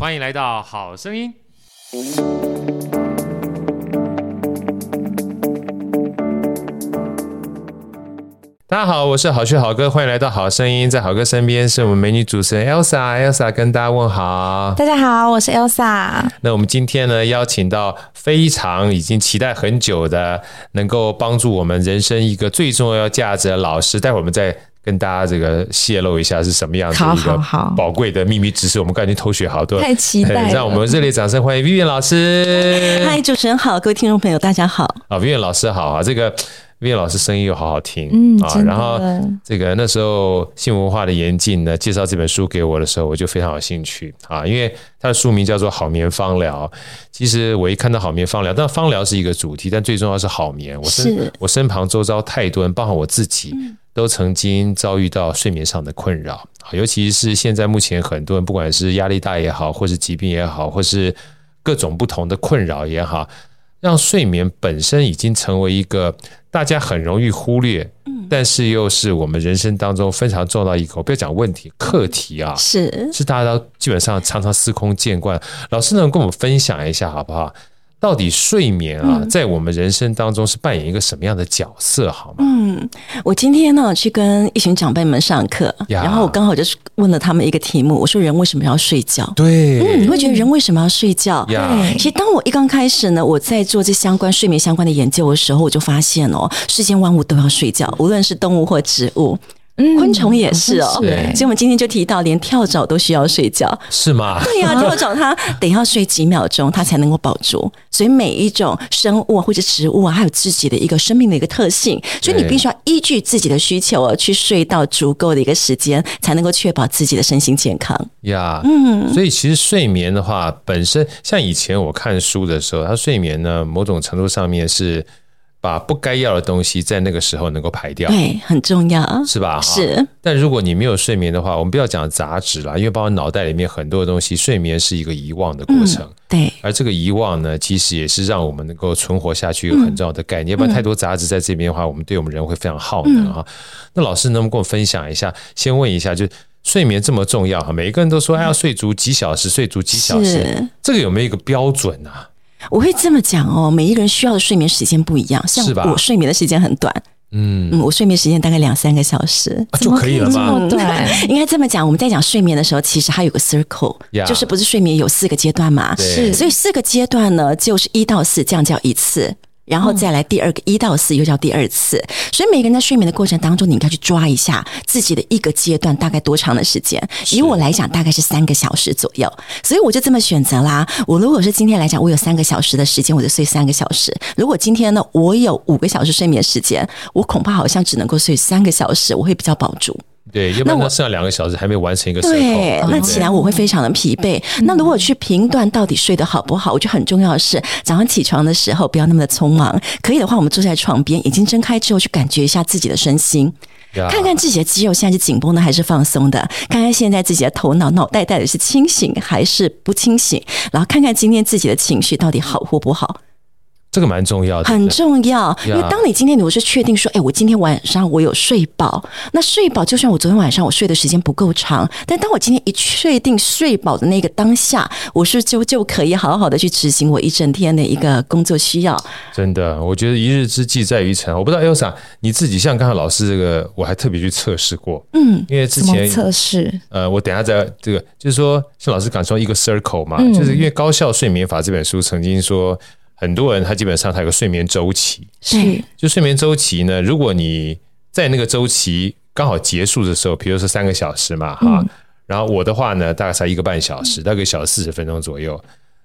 欢迎来到好声音。大家好，我是好学好哥，欢迎来到好声音。在好哥身边是我们美女主持人 Elsa，Elsa 跟大家问好。大家好，我是 Elsa。那我们今天呢，邀请到非常已经期待很久的，能够帮助我们人生一个最重要价值的老师。待会儿我们再跟大家这个泄露一下是什么样的一个宝贵的秘密知识。我们赶紧偷学好多，太期待了。让我们热烈掌声欢迎 Vivian 老师。嗨，主持人好，各位听众朋友，大家好。啊，Vivian 老师好啊，这个。Vivian 老师声音又好好听，嗯啊，然后这个那时候新文化的严禁呢介绍这本书给我的时候，我就非常有兴趣啊，因为它的书名叫做《好眠方疗》。其实我一看到“好眠方疗”，但方疗是一个主题，但最重要是好眠。我身我身旁周遭太多人，包括我自己，都曾经遭遇到睡眠上的困扰，尤其是现在目前很多人，不管是压力大也好，或是疾病也好，或是各种不同的困扰也好。让睡眠本身已经成为一个大家很容易忽略，但是又是我们人生当中非常重要的一个，我不要讲问题，课题啊，是是大家都基本上常常司空见惯。老师能跟我们分享一下好不好？到底睡眠啊，在我们人生当中是扮演一个什么样的角色？好吗？嗯，我今天呢去跟一群长辈们上课，然后我刚好就是问了他们一个题目，我说人为什么要睡觉？对，嗯，你会觉得人为什么要睡觉？对，其实当我一刚开始呢，我在做这相关睡眠相关的研究的时候，我就发现哦，世间万物都要睡觉，无论是动物或植物。昆虫也是哦，对，所以我们今天就提到，连跳蚤都需要睡觉，是吗？对呀、啊，跳蚤它得要睡几秒钟，它才能够保住。所以每一种生物或者植物啊，还有自己的一个生命的一个特性，所以你必须要依据自己的需求啊，去睡到足够的一个时间，才能够确保自己的身心健康。呀，嗯，所以其实睡眠的话，本身像以前我看书的时候，它睡眠呢，某种程度上面是。把不该要的东西在那个时候能够排掉，对，很重要，是吧？是。但如果你没有睡眠的话，我们不要讲杂质啦，因为包括脑袋里面很多的东西，睡眠是一个遗忘的过程。嗯、对。而这个遗忘呢，其实也是让我们能够存活下去一个很重要的概念。要、嗯、不然太多杂质在这边的话，我们对我们人会非常耗能啊。嗯、那老师能不能跟我分享一下？先问一下，就睡眠这么重要哈，每一个人都说，哎，要睡足几小时，睡足几小时，这个有没有一个标准啊？我会这么讲哦，每一个人需要的睡眠时间不一样。像我睡眠的时间很短，嗯嗯，我睡眠时间大概两三个小时就可以了吗？对，应该这么讲。我们在讲睡眠的时候，其实还有个 circle，就是不是睡眠有四个阶段嘛？是，所以四个阶段呢，就是一到四，这样叫一次。然后再来第二个一到四又叫第二次，所以每个人在睡眠的过程当中，你应该去抓一下自己的一个阶段大概多长的时间。以我来讲，大概是三个小时左右，所以我就这么选择啦。我如果是今天来讲，我有三个小时的时间，我就睡三个小时。如果今天呢，我有五个小时睡眠时间，我恐怕好像只能够睡三个小时，我会比较保住。对，要不然那剩下两个小时还没有完成一个。对，那起来我会非常的疲惫。嗯、那如果去评断到底睡得好不好，我觉得很重要的是早上起床的时候不要那么的匆忙。可以的话，我们坐在床边，眼睛睁开之后去感觉一下自己的身心，看看自己的肌肉现在是紧绷的还是放松的，看看现在自己的头脑脑袋到底是清醒还是不清醒，然后看看今天自己的情绪到底好或不好。这个蛮重要的，很重要。因为当你今天如果是确定说，哎，我今天晚上我有睡饱，那睡饱就算我昨天晚上我睡的时间不够长，但当我今天一确定睡饱的那个当下，我是就就可以好好的去执行我一整天的一个工作需要。真的，我觉得一日之计在于晨。我不知道 Elsa 你自己像刚才老师这个，我还特别去测试过。嗯，因为之前测试，呃，我等下在这个就是说，像老师刚说一个 circle 嘛，嗯、就是因为《高效睡眠法》这本书曾经说。很多人他基本上他有个睡眠周期，是就睡眠周期呢。如果你在那个周期刚好结束的时候，比如说三个小时嘛，哈、嗯，然后我的话呢，大概才一个半小时，大概小时四十分钟左右。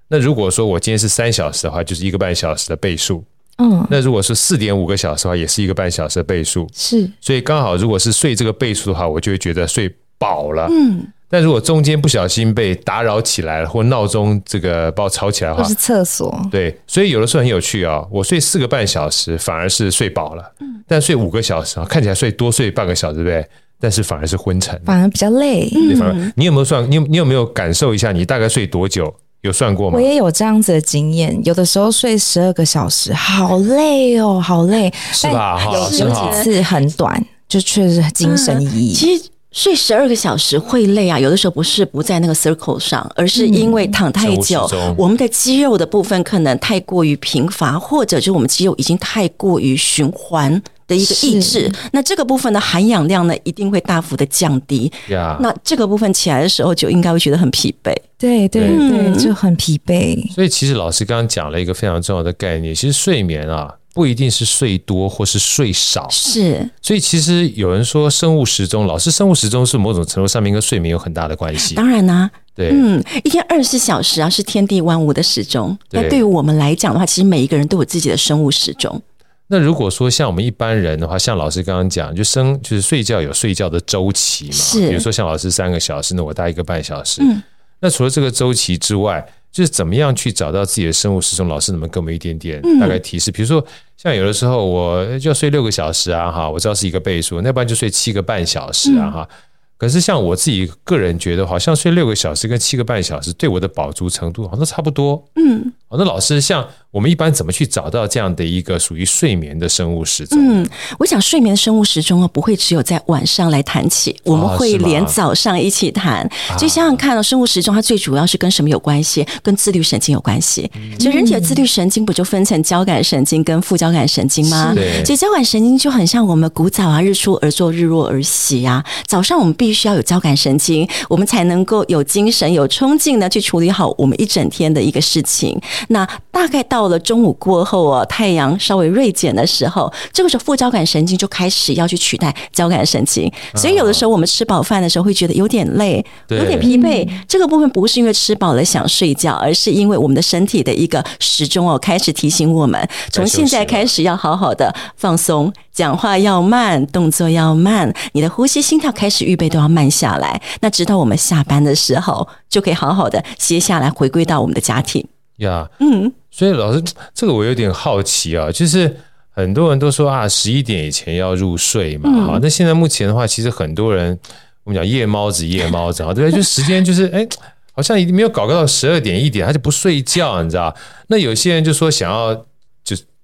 那如果说我今天是三小时的话，就是一个半小时的倍数。嗯，那如果是四点五个小时的话，也是一个半小时的倍数。是，所以刚好如果是睡这个倍数的话，我就会觉得睡饱了。嗯。但如果中间不小心被打扰起来了，或闹钟这个把我吵起来的话，或是厕所，对，所以有的时候很有趣啊、哦。我睡四个半小时，反而是睡饱了，嗯，但睡五个小时啊，看起来睡多睡半个小时，对不对？但是反而是昏沉，反而比较累。对，反而你有没有算？你有你有没有感受一下？你大概睡多久？有算过吗？我也有这样子的经验，有的时候睡十二个小时，好累哦，好累，是吧？有有几次很短，就确实精神奕奕。其实。睡十二个小时会累啊，有的时候不是不在那个 circle 上，而是因为躺太久，嗯、我们的肌肉的部分可能太过于贫乏，或者就是我们肌肉已经太过于循环的一个抑制，那这个部分的含氧量呢，一定会大幅的降低。那这个部分起来的时候，就应该会觉得很疲惫。对对对，对，就很疲惫。所以其实老师刚刚讲了一个非常重要的概念，其实睡眠啊。不一定是睡多或是睡少，是。所以其实有人说生物时钟，老师生物时钟是某种程度上面跟睡眠有很大的关系。当然啦、啊，对，嗯，一天二十四小时啊，是天地万物的时钟。那对于我们来讲的话，其实每一个人都有自己的生物时钟。那如果说像我们一般人的话，像老师刚刚讲，就生就是睡觉有睡觉的周期嘛，是。比如说像老师三个小时，那我大概一个半小时。嗯。那除了这个周期之外，就是怎么样去找到自己的生物时钟？老师能不能给我们一点点大概提示？比如说，像有的时候我就要睡六个小时啊，哈，我知道是一个倍数，那不然就睡七个半小时啊，哈。可是像我自己个人觉得，好像睡六个小时跟七个半小时对我的饱足程度好像差不多。嗯，好，那老师像。我们一般怎么去找到这样的一个属于睡眠的生物时钟？嗯，我想睡眠的生物时钟啊，不会只有在晚上来谈起，我们会连早上一起谈。就想想看哦，生物时钟它最主要是跟什么有关系？跟自律神经有关系。其实人体的自律神经不就分成交感神经跟副交感神经吗？对。其实交感神经就很像我们古早啊，日出而作，日落而息啊。早上我们必须要有交感神经，我们才能够有精神、有冲劲呢，去处理好我们一整天的一个事情。那大概到。到了中午过后哦，太阳稍微锐减的时候，这个时候副交感神经就开始要去取代交感神经，所以有的时候我们吃饱饭的时候会觉得有点累，有点疲惫。这个部分不是因为吃饱了想睡觉，而是因为我们的身体的一个时钟哦，开始提醒我们，从现在开始要好好的放松，讲话要慢，动作要慢，你的呼吸、心跳开始预备都要慢下来。那直到我们下班的时候，就可以好好的歇下来，回归到我们的家庭。呀，嗯。所以老师，这个我有点好奇啊，就是很多人都说啊，十一点以前要入睡嘛，哈、嗯。那现在目前的话，其实很多人我们讲夜猫子，夜猫子啊，对不对？就时间就是哎，好像已经没有搞到十二点一点，他就不睡觉，你知道？那有些人就说想要。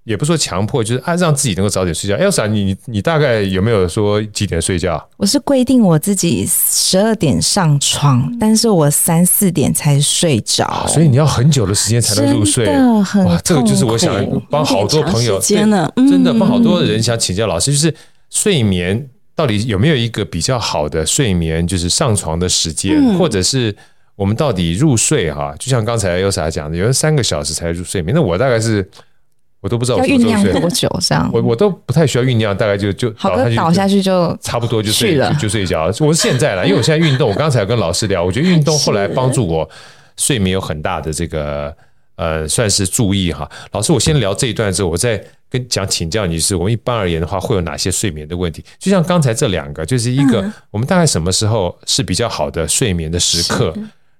也不说强迫，就是啊，让自己能够早点睡觉。Elsa，你你你大概有没有说几点睡觉？我是规定我自己十二点上床，但是我三四点才睡着，啊，所以你要很久的时间才能入睡。真的很哇，这个就是我想帮好多朋友，真的真的帮好多人想请教老师，就是睡眠到底有没有一个比较好的睡眠，就是上床的时间，嗯、或者是我们到底入睡哈？就像刚才 Elsa 讲的，有人三个小时才入睡眠，那我大概是。我都不知道我要酝酿多久，这样我我都不太需要酝酿，大概就就好个倒下去就差不多就睡了，就睡觉。我是现在了，因为我现在运动。我刚才有跟老师聊，我觉得运动后来帮助我睡眠有很大的这个呃，算是注意哈。老师，我先聊这一段之后，我再跟讲请教你是，我们一般而言的话会有哪些睡眠的问题？就像刚才这两个，就是一个我们大概什么时候是比较好的睡眠的时刻？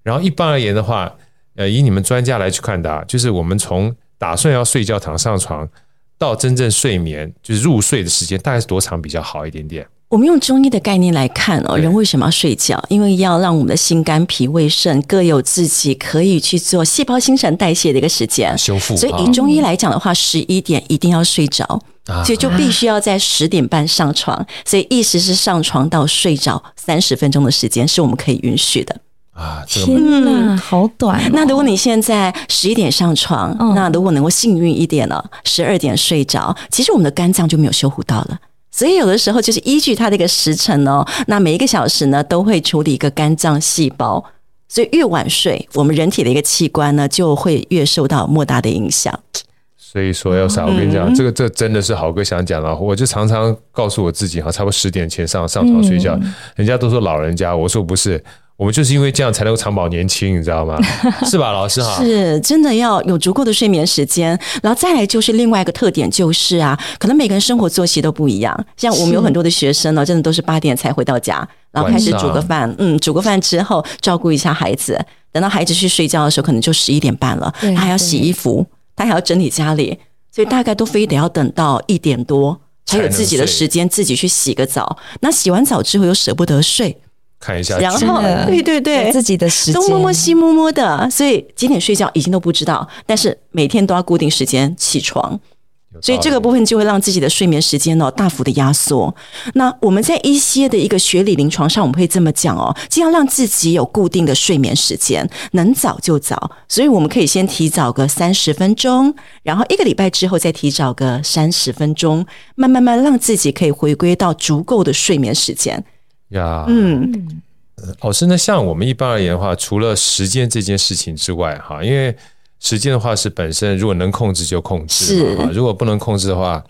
然后一般而言的话，呃，以你们专家来去看的，就是我们从。打算要睡觉躺上床，到真正睡眠就是入睡的时间，大概是多长比较好一点点？我们用中医的概念来看哦，人为什么要睡觉？因为要让我们的心肝脾胃肾各有自己可以去做细胞新陈代谢的一个时间修复。所以以中医来讲的话，十一点一定要睡着，所以就必须要在十点半上床。所以意思是上床到睡着三十分钟的时间是我们可以允许的。啊，这个、天哪，好短、哦！那如果你现在十一点上床，嗯、那如果能够幸运一点了，十二点睡着，其实我们的肝脏就没有修复到了。所以有的时候就是依据它的一个时辰哦，那每一个小时呢都会处理一个肝脏细胞，所以越晚睡，我们人体的一个器官呢就会越受到莫大的影响。所以说要啥？我跟你讲，嗯、这个这真的是豪哥想讲了，我就常常告诉我自己哈，差不多十点前上上床睡觉，嗯、人家都说老人家，我说不是。我们就是因为这样才能够长保年轻，你知道吗？是吧，老师哈？是，真的要有足够的睡眠时间，然后再来就是另外一个特点就是啊，可能每个人生活作息都不一样。像我们有很多的学生呢，真的都是八点才回到家，然后开始煮个饭，嗯，煮个饭之后照顾一下孩子，等到孩子去睡觉的时候，可能就十一点半了，他还要洗衣服，他还要整理家里，所以大概都非得要等到一点多才有自己的时间，自己去洗个澡。那洗完澡之后又舍不得睡。看一下，然后对对对，自己的时间东摸摸西摸摸的，所以几点睡觉已经都不知道，但是每天都要固定时间起床。所以这个部分就会让自己的睡眠时间呢大幅的压缩。那我们在一些的一个学理临床上，我们会这么讲哦，尽量让自己有固定的睡眠时间，能早就早。所以我们可以先提早个三十分钟，然后一个礼拜之后再提早个三十分钟，慢慢慢让自己可以回归到足够的睡眠时间。呀，嗯，老师，那像我们一般而言的话，除了时间这件事情之外，哈，因为。时间的话是本身，如果能控制就控制啊，如果不能控制的话，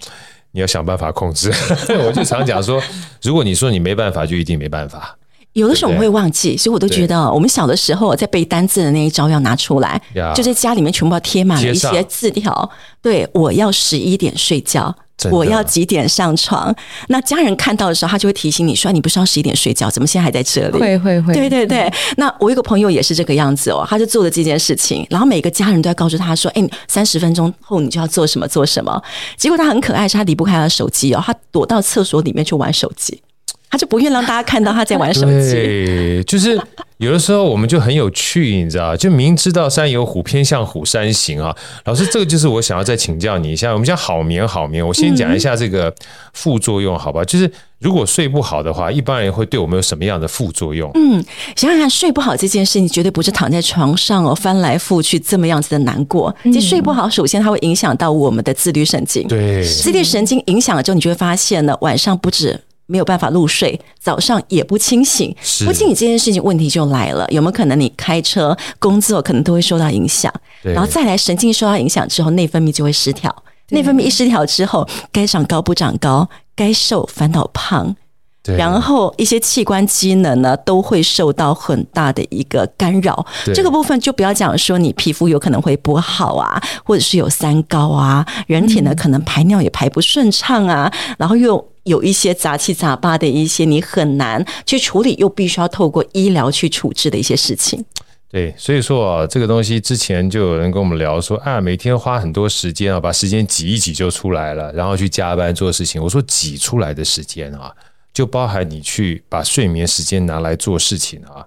你要想办法控制。我就常讲说，如果你说你没办法，就一定没办法。有的时候我们会忘记，所以我都觉得我们小的时候在背单字的那一招要拿出来，就在家里面全部要贴满了一些字条。对，我要十一点睡觉。我要几点上床？那家人看到的时候，他就会提醒你说：“你不是要十一点睡觉，怎么现在还在这里？”会会会，对对对。那我一个朋友也是这个样子哦，他就做了这件事情，然后每个家人都要告诉他说：“哎，三十分钟后你就要做什么做什么。”结果他很可爱，是他离不开他的手机哦，他躲到厕所里面去玩手机。他就不愿让大家看到他在玩手机。对，就是有的时候我们就很有趣，你知道，就明知道山有虎，偏向虎山行啊。老师，这个就是我想要再请教你一下。我们讲好眠，好眠，我先讲一下这个副作用，好吧？就是如果睡不好的话，一般人会对我们有什么样的副作用？嗯，想想看，睡不好这件事，你绝对不是躺在床上哦，翻来覆去这么样子的难过。其实睡不好，首先它会影响到我们的自律神经。对，自律神经影响了之后，你就会发现呢，晚上不止。没有办法入睡，早上也不清醒，不清醒这件事情问题就来了。有没有可能你开车、工作可能都会受到影响？然后再来神经受到影响之后，内分泌就会失调。内分泌一失调之后，该长高不长高，该瘦反倒胖。然后一些器官机能呢都会受到很大的一个干扰。这个部分就不要讲说你皮肤有可能会不好啊，或者是有三高啊，人体呢可能排尿也排不顺畅啊，然后又。有一些杂七杂八的一些你很难去处理，又必须要透过医疗去处置的一些事情。对，所以说啊，这个东西之前就有人跟我们聊说啊，每天花很多时间啊，把时间挤一挤就出来了，然后去加班做事情。我说挤出来的时间啊，就包含你去把睡眠时间拿来做事情啊，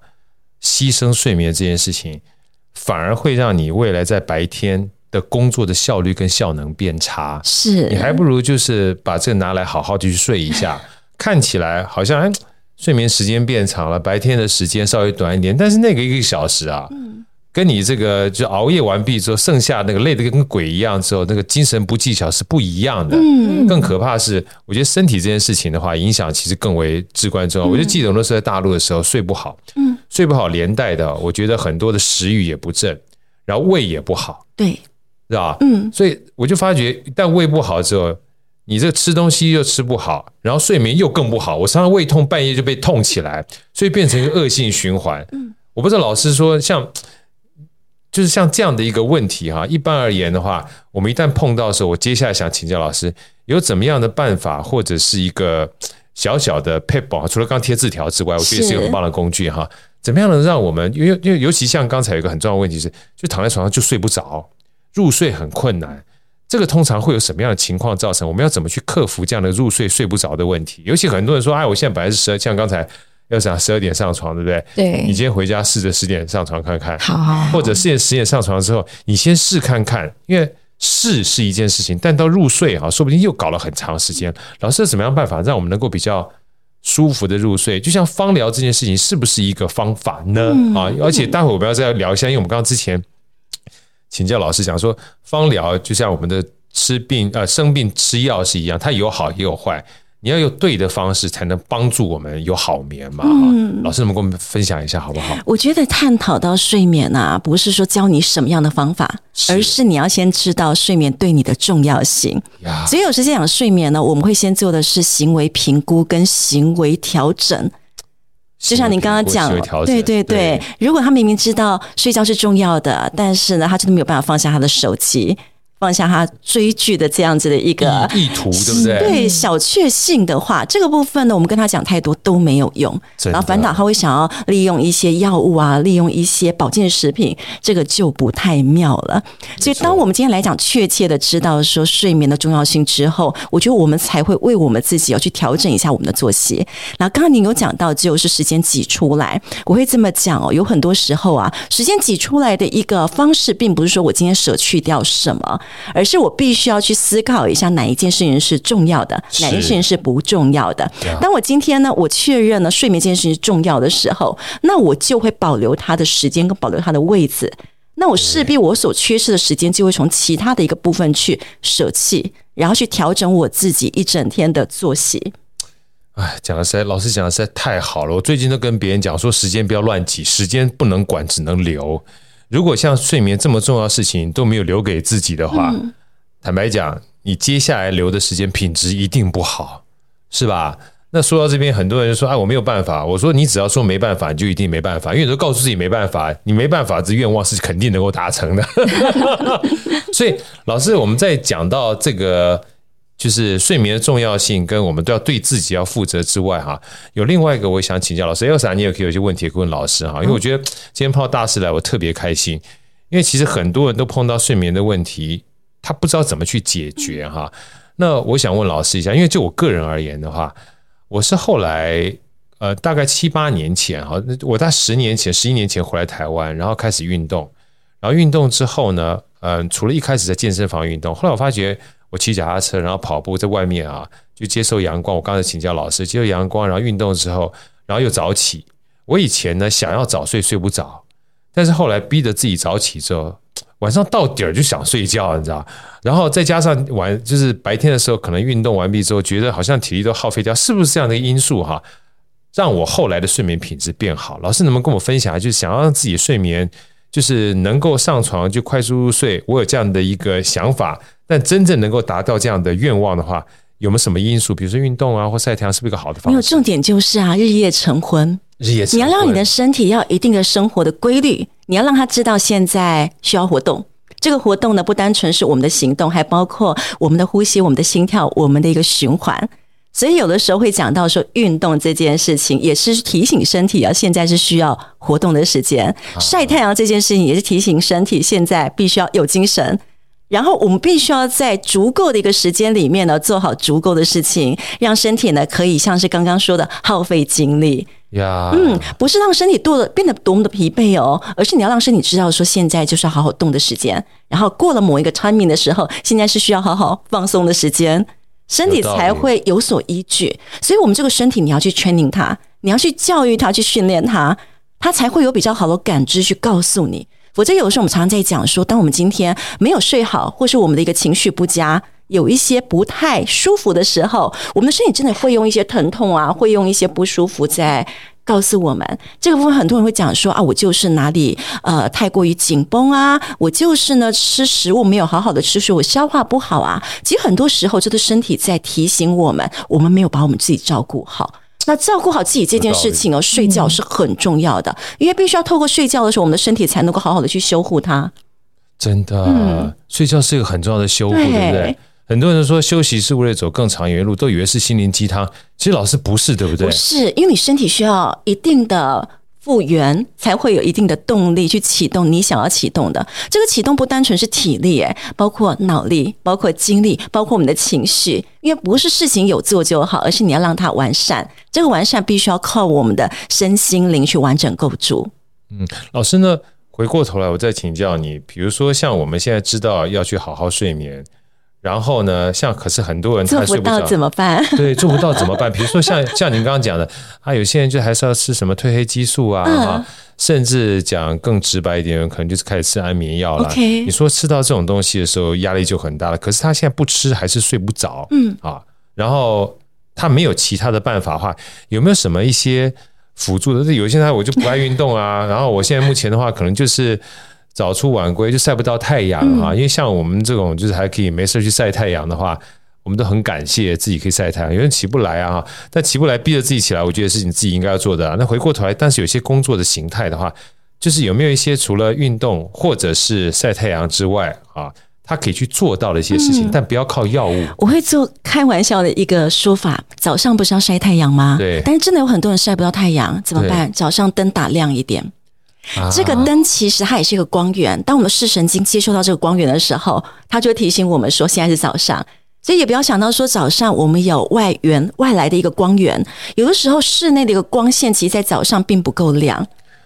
牺牲睡眠这件事情，反而会让你未来在白天。的工作的效率跟效能变差，是。你还不如就是把这个拿来好好的去睡一下，看起来好像哎，睡眠时间变长了，白天的时间稍微短一点，但是那个一个小时啊，跟你这个就熬夜完毕之后，剩下那个累得跟鬼一样之后，那个精神不技巧是不一样的。嗯，更可怕是，我觉得身体这件事情的话，影响其实更为至关重要。我就记得我那时候在大陆的时候睡不好，嗯，睡不好连带的，我觉得很多的食欲也不振，然后胃也不好，对。是吧？嗯，所以我就发觉，一旦胃不好之后，你这吃东西又吃不好，然后睡眠又更不好。我常常胃痛，半夜就被痛起来，所以变成一个恶性循环。嗯，我不知道老师说，像就是像这样的一个问题哈，一般而言的话，我们一旦碰到的时候，我接下来想请教老师，有怎么样的办法，或者是一个小小的撇步，除了刚贴字条之外，我觉得是一个很棒的工具哈。怎么样能让我们，因为因为尤其像刚才有一个很重要的问题是，就躺在床上就睡不着。入睡很困难，这个通常会有什么样的情况造成？我们要怎么去克服这样的入睡睡不着的问题？尤其很多人说：“哎，我现在本来是十二，像刚才要想十二点上床，对不对？”对。你今天回家试着十点上床看看，好，好，好。或者十点十点上床之后，你先试看看，因为试是一件事情，但到入睡啊，说不定又搞了很长时间。老师，怎么样办法让我们能够比较舒服的入睡？就像芳疗这件事情，是不是一个方法呢？啊，而且待会我们要再聊一下，因为我们刚刚之前。请教老师讲说，芳疗就像我们的吃病呃生病吃药是一样，它有好也有坏，你要用对的方式才能帮助我们有好眠嘛。嗯，老师能不能跟我们分享一下好不好？我觉得探讨到睡眠啊，不是说教你什么样的方法，而是你要先知道睡眠对你的重要性。所以有时间讲睡眠呢，我们会先做的是行为评估跟行为调整。就像您刚刚讲，对对对，如果他明明知道睡觉是重要的，但是呢，他真的没有办法放下他的手机。放下他追剧的这样子的一个意图，对不对？对，小确幸的话，这个部分呢，我们跟他讲太多都没有用。然后反倒他会想要利用一些药物啊，利用一些保健食品，这个就不太妙了。所以，当我们今天来讲确切的知道说睡眠的重要性之后，我觉得我们才会为我们自己要去调整一下我们的作息。然后，刚刚您有讲到，就是时间挤出来，我会这么讲哦。有很多时候啊，时间挤出来的一个方式，并不是说我今天舍去掉什么。而是我必须要去思考一下哪一件事情是重要的，哪一件事情是不重要的。当我今天呢，我确认了睡眠这件事情是重要的时候，那我就会保留它的时间跟保留它的位置。那我势必我所缺失的时间就会从其他的一个部分去舍弃，然后去调整我自己一整天的作息。哎，讲的实在，老师讲的实在太好了。我最近都跟别人讲说，时间不要乱挤，时间不能管，只能留。如果像睡眠这么重要的事情都没有留给自己的话，嗯、坦白讲，你接下来留的时间品质一定不好，是吧？那说到这边，很多人就说：“哎，我没有办法。”我说：“你只要说没办法，你就一定没办法，因为你都告诉自己没办法，你没办法，这愿望是肯定能够达成的。”所以，老师，我们在讲到这个就是睡眠的重要性，跟我们都要对自己要负责之外，哈，有另外一个我想请教老师，Elsa，你也可以有些问题问老师哈，因为我觉得今天碰到大师来，我特别开心，因为其实很多人都碰到睡眠的问题，他不知道怎么去解决哈。那我想问老师一下，因为就我个人而言的话。我是后来，呃，大概七八年前哈，我在十年前、十一年前回来台湾，然后开始运动，然后运动之后呢，嗯、呃，除了一开始在健身房运动，后来我发觉我骑脚踏车，然后跑步在外面啊，就接受阳光。我刚才请教老师，接受阳光，然后运动之后，然后又早起。我以前呢，想要早睡睡不着，但是后来逼着自己早起之后。晚上到点儿就想睡觉，你知道？然后再加上晚，就是白天的时候，可能运动完毕之后，觉得好像体力都耗费掉，是不是这样的因素哈？让我后来的睡眠品质变好。老师能不能跟我分享？就是想要让自己睡眠，就是能够上床就快速入睡。我有这样的一个想法，但真正能够达到这样的愿望的话，有没有什么因素？比如说运动啊，或晒太阳，是不是一个好的方法？没有，重点就是啊，日夜晨昏。日夜你要让你的身体要一定的生活的规律。你要让他知道现在需要活动，这个活动呢，不单纯是我们的行动，还包括我们的呼吸、我们的心跳、我们的一个循环。所以有的时候会讲到说，运动这件事情也是提醒身体啊，现在是需要活动的时间。晒太阳这件事情也是提醒身体现在必须要有精神。然后我们必须要在足够的一个时间里面呢，做好足够的事情，让身体呢可以像是刚刚说的耗费精力。呀，嗯，不是让身体多的变得多么的疲惫哦，而是你要让身体知道说，现在就是要好好动的时间。然后过了某一个 timing 的时候，现在是需要好好放松的时间，身体才会有所依据。所以，我们这个身体你要去 training 它，你要去教育它，去训练它，它才会有比较好的感知去告诉你。否则，有的时候我们常常在讲说，当我们今天没有睡好，或是我们的一个情绪不佳，有一些不太舒服的时候，我们的身体真的会用一些疼痛啊，会用一些不舒服在告诉我们。这个部分很多人会讲说啊，我就是哪里呃太过于紧绷啊，我就是呢吃食物没有好好的吃，所以我消化不好啊。其实很多时候，这个身体在提醒我们，我们没有把我们自己照顾好。那照顾好自己这件事情哦，睡觉是很重要的，因为必须要透过睡觉的时候，我们的身体才能够好好的去修护它。真的，嗯、睡觉是一个很重要的修护，对，对不对？很多人说休息是为了走更长远的路，都以为是心灵鸡汤，其实老师不是，对不对？不是，因为你身体需要一定的。复原才会有一定的动力去启动你想要启动的。这个启动不单纯是体力，诶，包括脑力，包括精力，包括我们的情绪。因为不是事情有做就好，而是你要让它完善。这个完善必须要靠我们的身心灵去完整构筑。嗯，老师呢，回过头来我再请教你，比如说像我们现在知道要去好好睡眠。然后呢，像可是很多人他睡不着，做不到怎么办？对，做不到怎么办？比如说像像您刚刚讲的，啊，有些人就还是要吃什么褪黑激素啊，嗯、甚至讲更直白一点，可能就是开始吃安眠药了。你说吃到这种东西的时候，压力就很大了。可是他现在不吃还是睡不着，嗯啊，然后他没有其他的办法的话，有没有什么一些辅助的？有些人我就不爱运动啊，然后我现在目前的话，可能就是。早出晚归就晒不到太阳哈，嗯、因为像我们这种就是还可以没事去晒太阳的话，我们都很感谢自己可以晒太阳。有人起不来啊，但起不来逼着自己起来，我觉得是你自己应该要做的。啊那回过头来，但是有些工作的形态的话，就是有没有一些除了运动或者是晒太阳之外啊，他可以去做到的一些事情，嗯、但不要靠药物。我会做开玩笑的一个说法：早上不是要晒太阳吗？对。但是真的有很多人晒不到太阳，怎么办？早上灯打亮一点。这个灯其实它也是一个光源，当我们视神经接收到这个光源的时候，它就会提醒我们说现在是早上，所以也不要想到说早上我们有外源外来的一个光源，有的时候室内的一个光线其实在早上并不够亮，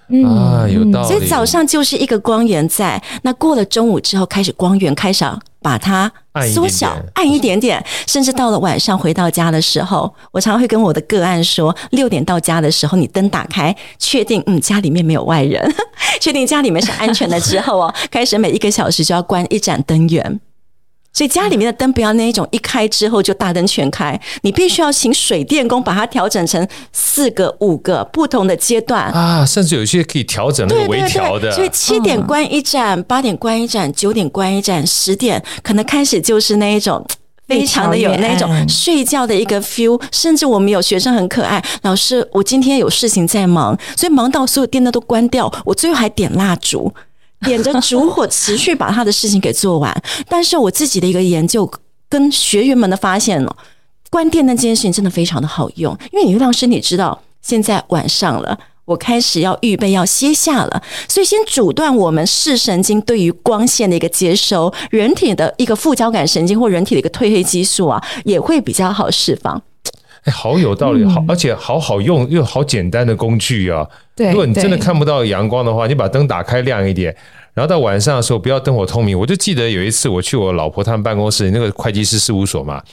嗯、啊，有道理。所以早上就是一个光源在，那过了中午之后，开始光源开始把它缩小，暗一点点，甚至到了晚上回到家的时候，我常常会跟我的个案说，六点到家的时候，你灯打开，确定嗯家里面没有外人，确定家里面是安全的之后哦，开始每一个小时就要关一盏灯源。所以家里面的灯不要那一种一开之后就大灯全开，你必须要请水电工把它调整成四个、五个不同的阶段啊，甚至有一些可以调整那个微调的。所以七点关一盏，八点关一盏，九点关一盏，十点可能开始就是那一种非常的有那种睡觉的一个 feel。甚至我们有学生很可爱，老师，我今天有事情在忙，所以忙到所有电灯都关掉，我最后还点蜡烛。点着烛火，持续把他的事情给做完。但是我自己的一个研究跟学员们的发现哦，关电灯这件事情真的非常的好用，因为你会让身体知道现在晚上了，我开始要预备要歇下了，所以先阻断我们视神经对于光线的一个接收，人体的一个副交感神经或人体的一个褪黑激素啊，也会比较好释放。哎，好有道理，好，而且好好用又好简单的工具啊。对，如果你真的看不到阳光的话，你把灯打开亮一点，然后到晚上的时候不要灯火通明。我就记得有一次我去我老婆他们办公室那个会计师事务所嘛，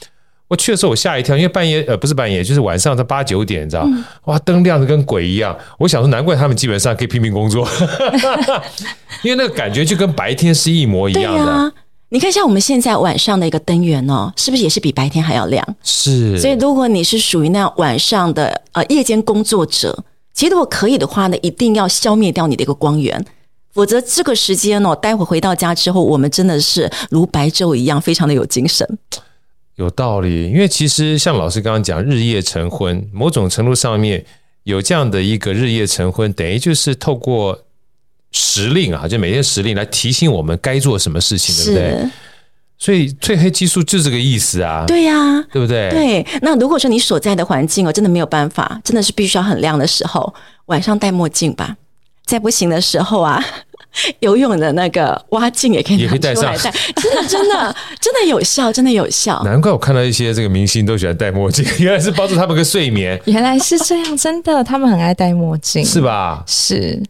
我去的时候我吓一跳，因为半夜呃不是半夜，就是晚上在八九点，你知道，哇，灯亮的跟鬼一样。我想说，难怪他们基本上可以拼命工作，因为那个感觉就跟白天是一模一样的。你看，像我们现在晚上的一个灯源哦，是不是也是比白天还要亮？是。所以，如果你是属于那样晚上的呃夜间工作者，其实如果可以的话呢，一定要消灭掉你的一个光源，否则这个时间哦，待会回到家之后，我们真的是如白昼一样，非常的有精神。有道理，因为其实像老师刚刚讲，日夜晨昏，某种程度上面有这样的一个日夜晨昏，等于就是透过。时令啊，就每天时令来提醒我们该做什么事情，对不对？所以褪黑激素就这个意思啊。对呀、啊，对不对？对。那如果说你所在的环境哦，真的没有办法，真的是必须要很亮的时候，晚上戴墨镜吧。再不行的时候啊，游泳的那个蛙镜也可以，也可以戴上。真的，真的，真的有效，真的有效。难怪我看到一些这个明星都喜欢戴墨镜，原来是帮助他们个睡眠。原来是这样，真的，他们很爱戴墨镜，是吧？是。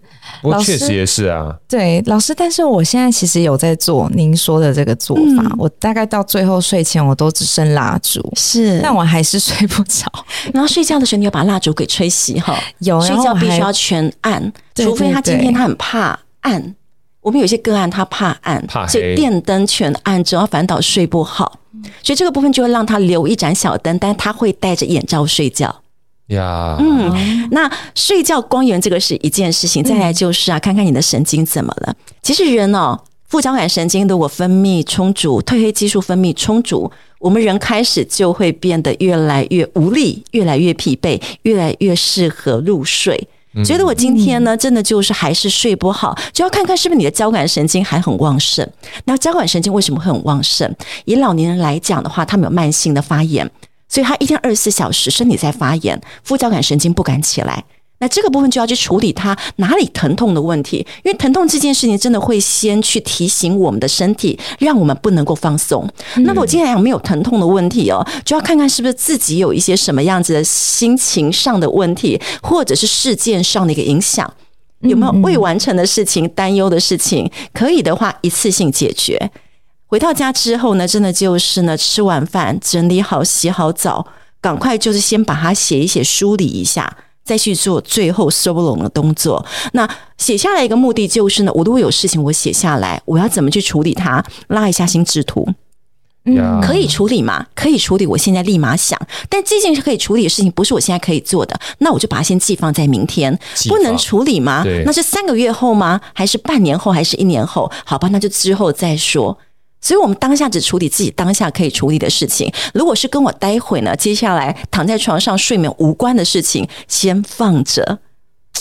不过确实也是啊，对老师，但是我现在其实有在做您说的这个做法，嗯、我大概到最后睡前我都只剩蜡烛，是，但我还是睡不着。然后睡觉的时候你要把蜡烛给吹熄哈，有睡觉必须要全暗，除非他今天他很怕暗。我们有些个案他怕暗，怕所以电灯全暗，只要反倒睡不好。所以这个部分就会让他留一盏小灯，但他会戴着眼罩睡觉。呀，yeah. 嗯，那睡觉光源这个是一件事情，再来就是啊，看看你的神经怎么了。其实人哦，副交感神经如果分泌充足，褪黑激素分泌充足，我们人开始就会变得越来越无力，越来越疲惫，越来越适合入睡。觉得我今天呢，真的就是还是睡不好，就要看看是不是你的交感神经还很旺盛。那交感神经为什么会很旺盛？以老年人来讲的话，他们有慢性的发炎。所以他一天二十四小时身体在发炎，副交感神经不敢起来，那这个部分就要去处理他哪里疼痛的问题，因为疼痛这件事情真的会先去提醒我们的身体，让我们不能够放松。嗯、那么我今天来讲没有疼痛的问题哦，就要看看是不是自己有一些什么样子的心情上的问题，或者是事件上的一个影响，有没有未完成的事情、担忧的事情，可以的话一次性解决。回到家之后呢，真的就是呢，吃完饭整理好、洗好澡，赶快就是先把它写一写、梳理一下，再去做最后收拢的动作。那写下来一个目的就是呢，我如果有事情我写下来，我要怎么去处理它？拉一下心智图，嗯，可以处理吗？可以处理，我现在立马想。但这件事可以处理的事情，不是我现在可以做的，那我就把它先寄放在明天。不能处理吗？那是三个月后吗？还是半年后？还是一年后？好吧，那就之后再说。所以，我们当下只处理自己当下可以处理的事情。如果是跟我待会呢，接下来躺在床上睡眠无关的事情，先放着，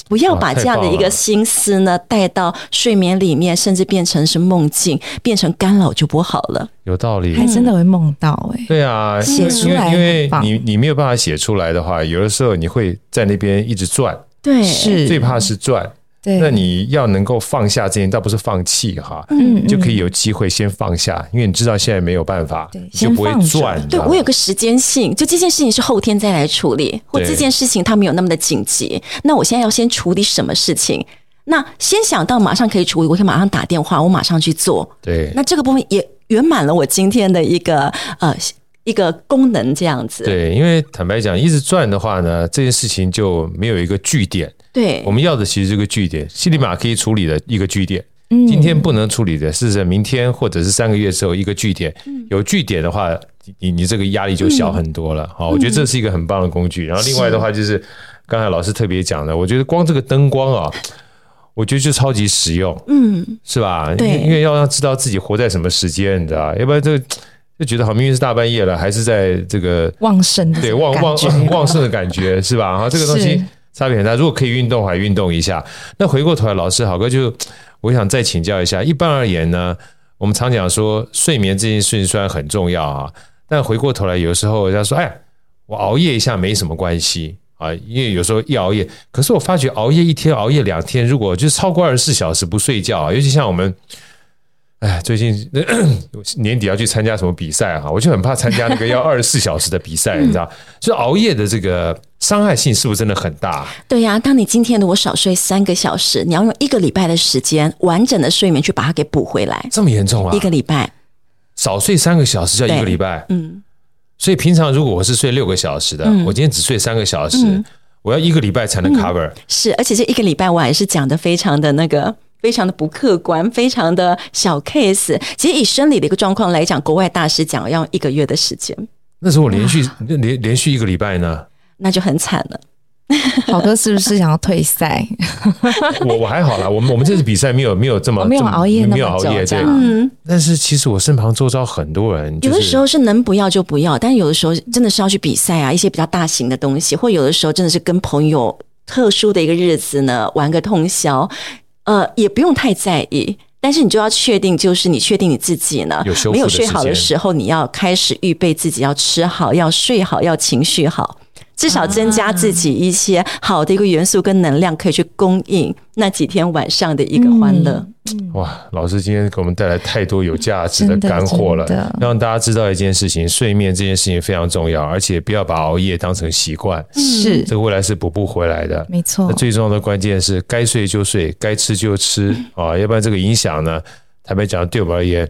不要把这样的一个心思呢带到睡眠里面，甚至变成是梦境，变成干扰就不好了。有道理，还真的会梦到哎、欸。对啊，写出来，因为你你没有办法写出来的话，有的时候你会在那边一直转。对，是最怕是转。对那你要能够放下这件，倒不是放弃哈，嗯，就可以有机会先放下，因为你知道现在没有办法，对就不会转。对，我有个时间性，就这件事情是后天再来处理，或这件事情它没有那么的紧急，那我现在要先处理什么事情？那先想到马上可以处理，我可以马上打电话，我马上去做。对，那这个部分也圆满了我今天的一个呃一个功能，这样子。对，因为坦白讲，一直转的话呢，这件事情就没有一个据点。对，我们要的其实是个据点，西里马可以处理的一个据点。嗯，今天不能处理的，是在明天或者是三个月之后一个据点。有据点的话，你你这个压力就小很多了。好，我觉得这是一个很棒的工具。然后另外的话就是。刚才老师特别讲的，我觉得光这个灯光啊，我觉得就超级实用，嗯，是吧？对，因为要让知道自己活在什么时间，你知道，要不然这个就觉得好，明明是大半夜了，还是在这个旺盛的，对，旺旺 旺盛的感觉，是吧？哈，这个东西差别很大。如果可以运动，还运动一下。那回过头来，老师好哥就我想再请教一下。一般而言呢，我们常讲说睡眠这件事情虽然很重要啊，但回过头来，有时候人家说，哎，我熬夜一下没什么关系。啊，因为有时候一熬夜，可是我发觉熬夜一天、熬夜两天，如果就是超过二十四小时不睡觉啊，尤其像我们，哎，最近 年底要去参加什么比赛哈，我就很怕参加那个要二十四小时的比赛，你知道，就熬夜的这个伤害性是不是真的很大？对呀，当你今天的我少睡三个小时，你要用一个礼拜的时间完整的睡眠去把它给补回来，这么严重啊？一个礼拜少睡三个小时叫一个礼拜？嗯。所以平常如果我是睡六个小时的，嗯、我今天只睡三个小时，嗯、我要一个礼拜才能 cover。是，而且这一个礼拜我还是讲的非常的那个，非常的不客观，非常的小 case。其实以生理的一个状况来讲，国外大师讲要一个月的时间。那时候我连续连连续一个礼拜呢，那就很惨了。好哥是不是想要退赛？我我还好啦，我们我们这次比赛没有没有这么没有熬夜，没有熬夜对。嗯，但是其实我身旁周遭很多人，有的时候是能不要就不要，但有的时候真的是要去比赛啊，一些比较大型的东西，或有的时候真的是跟朋友特殊的一个日子呢，玩个通宵，呃，也不用太在意，但是你就要确定，就是你确定你自己呢，没有睡好的时候，你要开始预备自己要吃好，要睡好，要情绪好。至少增加自己一些好的一个元素跟能量，可以去供应那几天晚上的一个欢乐。哇，老师今天给我们带来太多有价值的干货了，让大家知道一件事情：睡眠这件事情非常重要，而且不要把熬夜当成习惯。是，这个未来是补不回来的。没错。那最重要的关键是该睡就睡，该吃就吃 啊，要不然这个影响呢，坦白讲，对我们而言。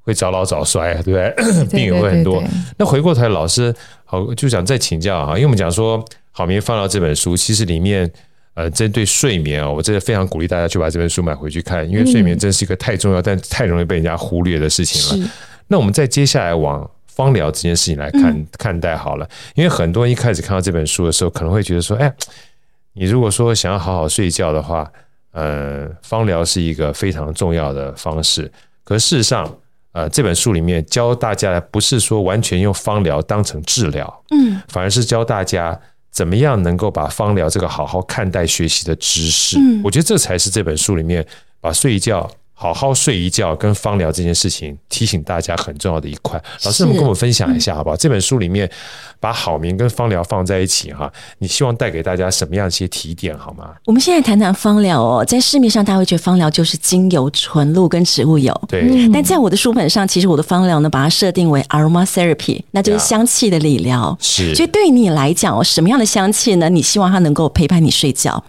会早老早衰，对不对？病也会很多。那回过头来，老师好就想再请教啊，因为我们讲说《好眠放疗》这本书，其实里面呃，针对睡眠啊，我真的非常鼓励大家去把这本书买回去看，因为睡眠真是一个太重要但太容易被人家忽略的事情了。那我们再接下来往芳疗这件事情来看看待好了，因为很多人一开始看到这本书的时候，可能会觉得说，哎，你如果说想要好好睡觉的话，呃，芳疗是一个非常重要的方式，可事实上。呃，这本书里面教大家不是说完全用芳疗当成治疗，嗯，反而是教大家怎么样能够把芳疗这个好好看待学习的知识。嗯，我觉得这才是这本书里面把睡觉。好好睡一觉跟芳疗这件事情，提醒大家很重要的一块。老师，我们跟我们分享一下好不好？这本书里面把好眠跟芳疗放在一起哈，你希望带给大家什么样一些提点好吗？我们现在谈谈芳疗哦，在市面上大家会觉得芳疗就是精油、纯露跟植物油，对。但在我的书本上，其实我的芳疗呢，把它设定为 aromatherapy，那就是香气的理疗。是。所以对于你来讲哦，什么样的香气呢？你希望它能够陪伴你睡觉？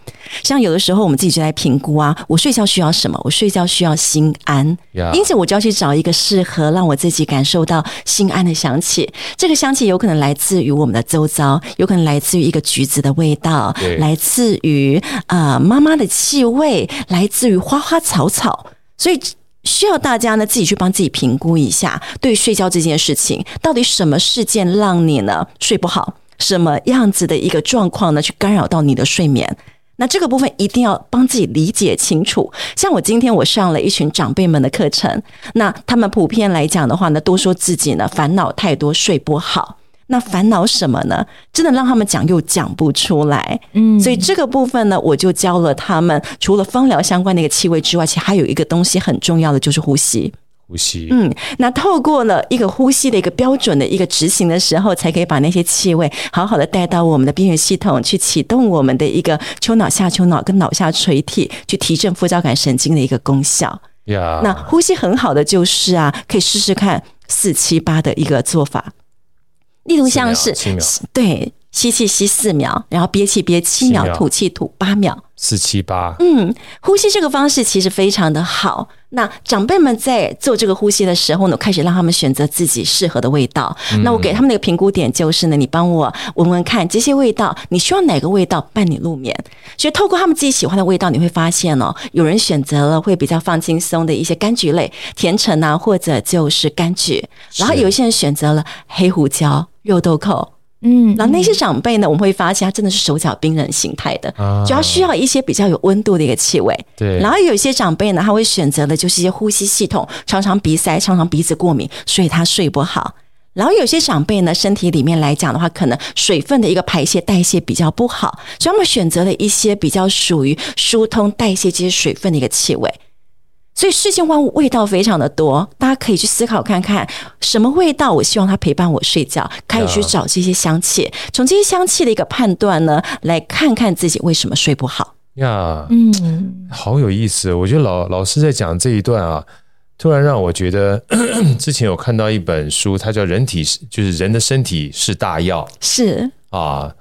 像有的时候我们自己就在评估啊，我睡觉需要什么？我睡觉需要。心安，因此我就要去找一个适合让我自己感受到心安的香气。这个香气有可能来自于我们的周遭，有可能来自于一个橘子的味道，来自于呃妈妈的气味，来自于花花草草。所以需要大家呢自己去帮自己评估一下，对睡觉这件事情，到底什么事件让你呢睡不好？什么样子的一个状况呢去干扰到你的睡眠？那这个部分一定要帮自己理解清楚。像我今天我上了一群长辈们的课程，那他们普遍来讲的话呢，都说自己呢烦恼太多，睡不好。那烦恼什么呢？真的让他们讲又讲不出来。嗯，所以这个部分呢，我就教了他们，除了芳疗相关的一个气味之外，其实还有一个东西很重要的，就是呼吸。呼吸，嗯，那透过了一个呼吸的一个标准的一个执行的时候，才可以把那些气味好好的带到我们的边缘系统去启动我们的一个丘脑、下丘脑跟脑下垂体，去提振副交感神经的一个功效。呀，那呼吸很好的就是啊，可以试试看四七八的一个做法，例如像是，对，吸气吸四秒，然后憋气憋七秒，吐气吐八秒。四七八，嗯，呼吸这个方式其实非常的好。那长辈们在做这个呼吸的时候呢，开始让他们选择自己适合的味道。嗯、那我给他们的一个评估点就是呢，你帮我闻闻看这些味道，你需要哪个味道伴你入眠？所以透过他们自己喜欢的味道，你会发现哦，有人选择了会比较放轻松的一些柑橘类、甜橙啊，或者就是柑橘，然后有一些人选择了黑胡椒、肉豆蔻。嗯，那那些长辈呢？我们会发现他真的是手脚冰冷形态的，主要需要一些比较有温度的一个气味。对，然后有一些长辈呢，他会选择的就是一些呼吸系统常常鼻塞、常常鼻子过敏，所以他睡不好。然后有些长辈呢，身体里面来讲的话，可能水分的一个排泄代谢比较不好，所以他们选择了一些比较属于疏通代谢这些水分的一个气味。所以世间万物味道非常的多，大家可以去思考看看什么味道，我希望它陪伴我睡觉，可以去找这些香气，从这些香气的一个判断呢，来看看自己为什么睡不好。呀，嗯，好有意思。我觉得老老师在讲这一段啊，突然让我觉得 之前有看到一本书，它叫《人体是就是人的身体是大药》，是啊，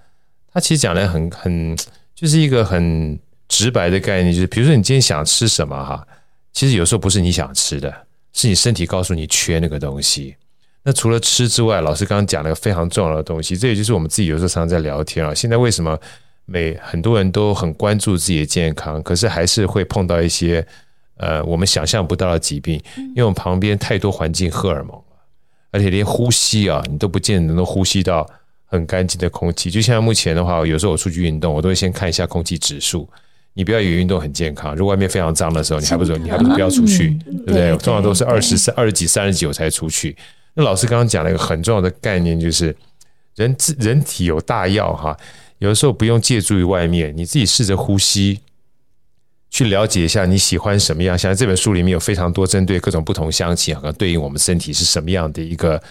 它其实讲的很很就是一个很直白的概念，就是比如说你今天想吃什么哈。其实有时候不是你想吃的，是你身体告诉你缺那个东西。那除了吃之外，老师刚刚讲了个非常重要的东西，这也就是我们自己有时候常常在聊天啊。现在为什么每很多人都很关注自己的健康，可是还是会碰到一些呃我们想象不到的疾病，因为我们旁边太多环境荷尔蒙了，而且连呼吸啊，你都不见得能呼吸到很干净的空气。就像目前的话，有时候我出去运动，我都会先看一下空气指数。你不要以为运动很健康，如果外面非常脏的时候，你还不如你还不如不要出去，对不对？通常都是二十三、二十几、三十几我才出去。那老师刚刚讲了一个很重要的概念，就是人自人体有大药哈，有的时候不用借助于外面，你自己试着呼吸，去了解一下你喜欢什么样。像这本书里面有非常多针对各种不同香气，好像对应我们身体是什么样的一个，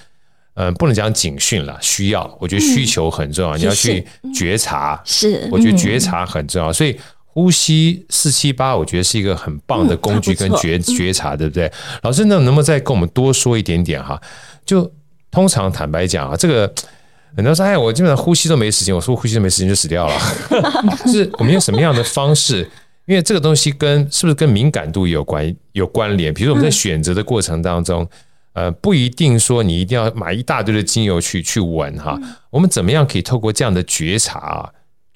嗯，不能讲警讯了，需要，我觉得需求很重要，你要去觉察，是，我觉得觉察很重要，所以。呼吸四七八，我觉得是一个很棒的工具跟觉觉察，对不对？老师，那能不能再跟我们多说一点点哈？就通常坦白讲啊，这个很多人说，哎，我基本上呼吸都没时间，我说呼吸都没时间就死掉了。就 是我们用什么样的方式？因为这个东西跟是不是跟敏感度有关有关联？比如说我们在选择的过程当中，呃，不一定说你一定要买一大堆的精油去去闻哈。我们怎么样可以透过这样的觉察啊？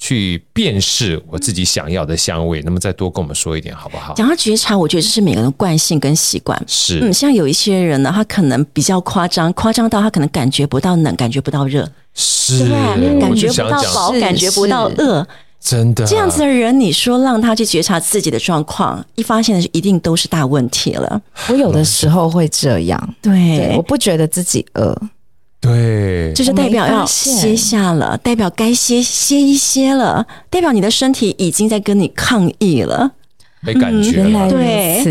去辨识我自己想要的香味，那么再多跟我们说一点好不好？讲到觉察，我觉得这是每个人的惯性跟习惯。是，嗯，像有一些人呢，他可能比较夸张，夸张到他可能感觉不到冷，感觉不到热，是，对，感觉不到饱，感觉不到饿，真的。这样子的人，你说让他去觉察自己的状况，一发现的一定都是大问题了。我有的时候会这样，对，对，我不觉得自己饿。对，就是代表要歇下了，代表该歇歇一歇了，代表你的身体已经在跟你抗议了，没感觉了。原来，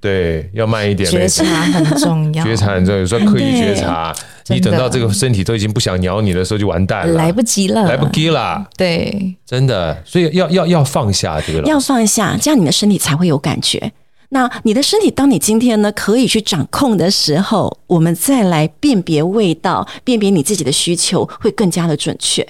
对，要慢一点，觉察很重要，觉察很重要。有时候刻意觉察，你等到这个身体都已经不想鸟你的时候，就完蛋了，来不及了，来不及了。对，真的，所以要要要放下这个，要放下，这样你的身体才会有感觉。那你的身体，当你今天呢可以去掌控的时候，我们再来辨别味道，辨别你自己的需求，会更加的准确。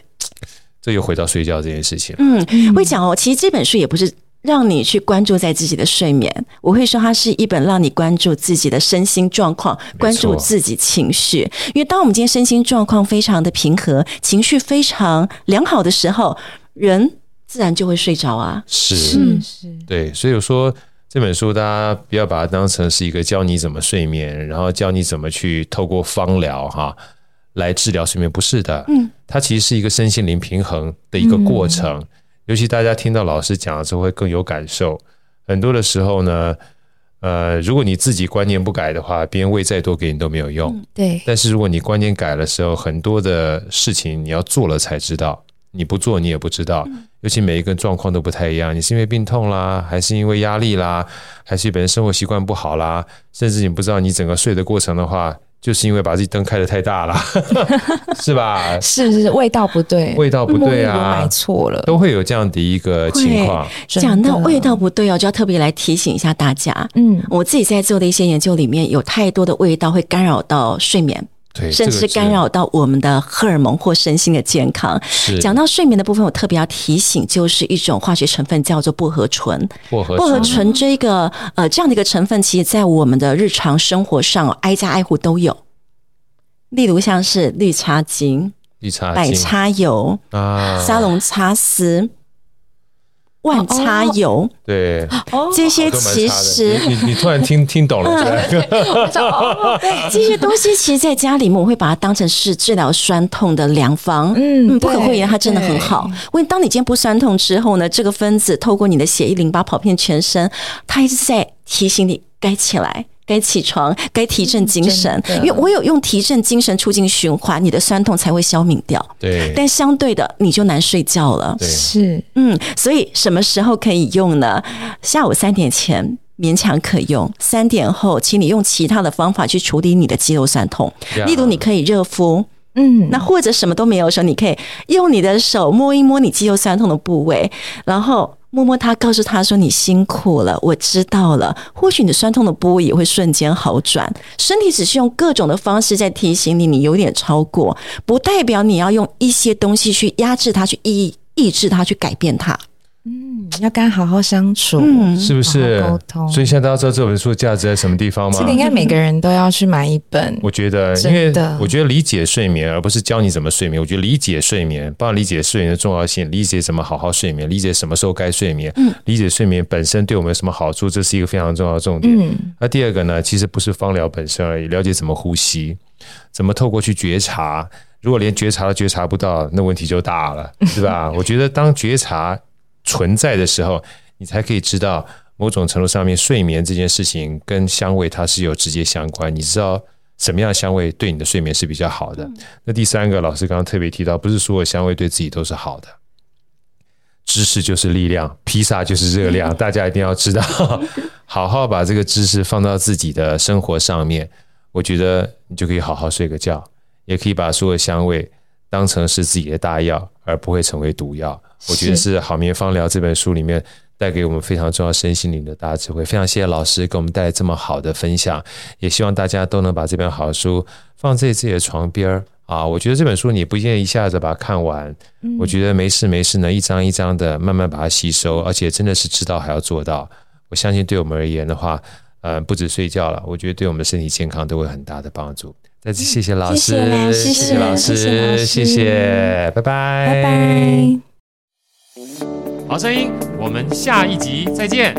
这又回到睡觉这件事情。嗯，会讲哦，其实这本书也不是让你去关注在自己的睡眠，我会说它是一本让你关注自己的身心状况，关注自己情绪。因为当我们今天身心状况非常的平和，情绪非常良好的时候，人自然就会睡着啊。是是是，对，所以我说。这本书大家不要把它当成是一个教你怎么睡眠，然后教你怎么去透过方疗哈来治疗睡眠，不是的。嗯，它其实是一个身心灵平衡的一个过程。嗯、尤其大家听到老师讲的时候会更有感受。很多的时候呢，呃，如果你自己观念不改的话，别人喂再多给你都没有用。嗯、对。但是如果你观念改的时候，很多的事情你要做了才知道。你不做，你也不知道。尤其每一个人状况都不太一样。你是因为病痛啦，还是因为压力啦，还是本身生活习惯不好啦？甚至你不知道，你整个睡的过程的话，就是因为把自己灯开得太大了，是吧？是是，味道不对，味道不对啊，买错了，都会有这样的一个情况。讲到味道不对哦，就要特别来提醒一下大家。嗯，我自己在做的一些研究里面，有太多的味道会干扰到睡眠。对，甚至干扰到我们的荷尔蒙或身心的健康。讲到睡眠的部分，我特别要提醒，就是一种化学成分叫做薄荷醇。薄荷薄荷醇这个呃这样的一个成分，其实在我们的日常生活上挨家挨户都有。例如像是绿茶精、绿茶百茶油啊、沙龙茶丝。万擦油，对，这些其实你你突然听听懂了，对，这些东西其实在家里面我会把它当成是治疗酸痛的良方，嗯，不可讳言，它真的很好。因为当你今天不酸痛之后呢，这个分子透过你的血液淋巴跑遍全身，它一直在提醒你该起来。该起床，该提振精神，因为我有用提振精神、促进循环，你的酸痛才会消泯掉。对，但相对的，你就难睡觉了。对，是，嗯，所以什么时候可以用呢？下午三点前勉强可用，三点后，请你用其他的方法去处理你的肌肉酸痛，例如你可以热敷，嗯，那或者什么都没有的时候，你可以用你的手摸一摸你肌肉酸痛的部位，然后。摸摸他，告诉他说：“你辛苦了，我知道了。或许你的酸痛的部位也会瞬间好转。身体只是用各种的方式在提醒你，你有点超过，不代表你要用一些东西去压制它，去抑抑制它，去改变它。”嗯，要跟他好好相处，嗯、是不是？沟通。所以现在大家知道这本书的价值在什么地方吗？这个应该每个人都要去买一本。我觉得，因为我觉得理解睡眠，而不是教你怎么睡眠。我觉得理解睡眠，帮理解睡眠的重要性，理解怎么好好睡眠，理解什么时候该睡眠，嗯，理解睡眠本身对我们有什么好处，这是一个非常重要的重点。嗯，那第二个呢，其实不是芳疗本身而已，了解怎么呼吸，怎么透过去觉察。如果连觉察都觉察不到，那问题就大了，是吧？我觉得当觉察。存在的时候，你才可以知道某种程度上面睡眠这件事情跟香味它是有直接相关。你知道什么样的香味对你的睡眠是比较好的？那第三个，老师刚刚特别提到，不是所有香味对自己都是好的。知识就是力量，披萨就是热量，大家一定要知道，好好把这个知识放到自己的生活上面，我觉得你就可以好好睡个觉，也可以把所有香味当成是自己的大药，而不会成为毒药。我觉得是《好眠方疗》这本书里面带给我们非常重要身心灵的大智慧。非常谢谢老师给我们带来这么好的分享，也希望大家都能把这本好书放在自己的床边儿啊！我觉得这本书你不建议一下子把它看完，我觉得没事没事呢，一张一张的慢慢把它吸收，而且真的是知道还要做到。我相信对我们而言的话，呃，不止睡觉了，我觉得对我们的身体健康都会很大的帮助。再次谢谢老师，谢谢，谢谢老师，谢谢，拜拜，拜拜。好声音，我们下一集再见。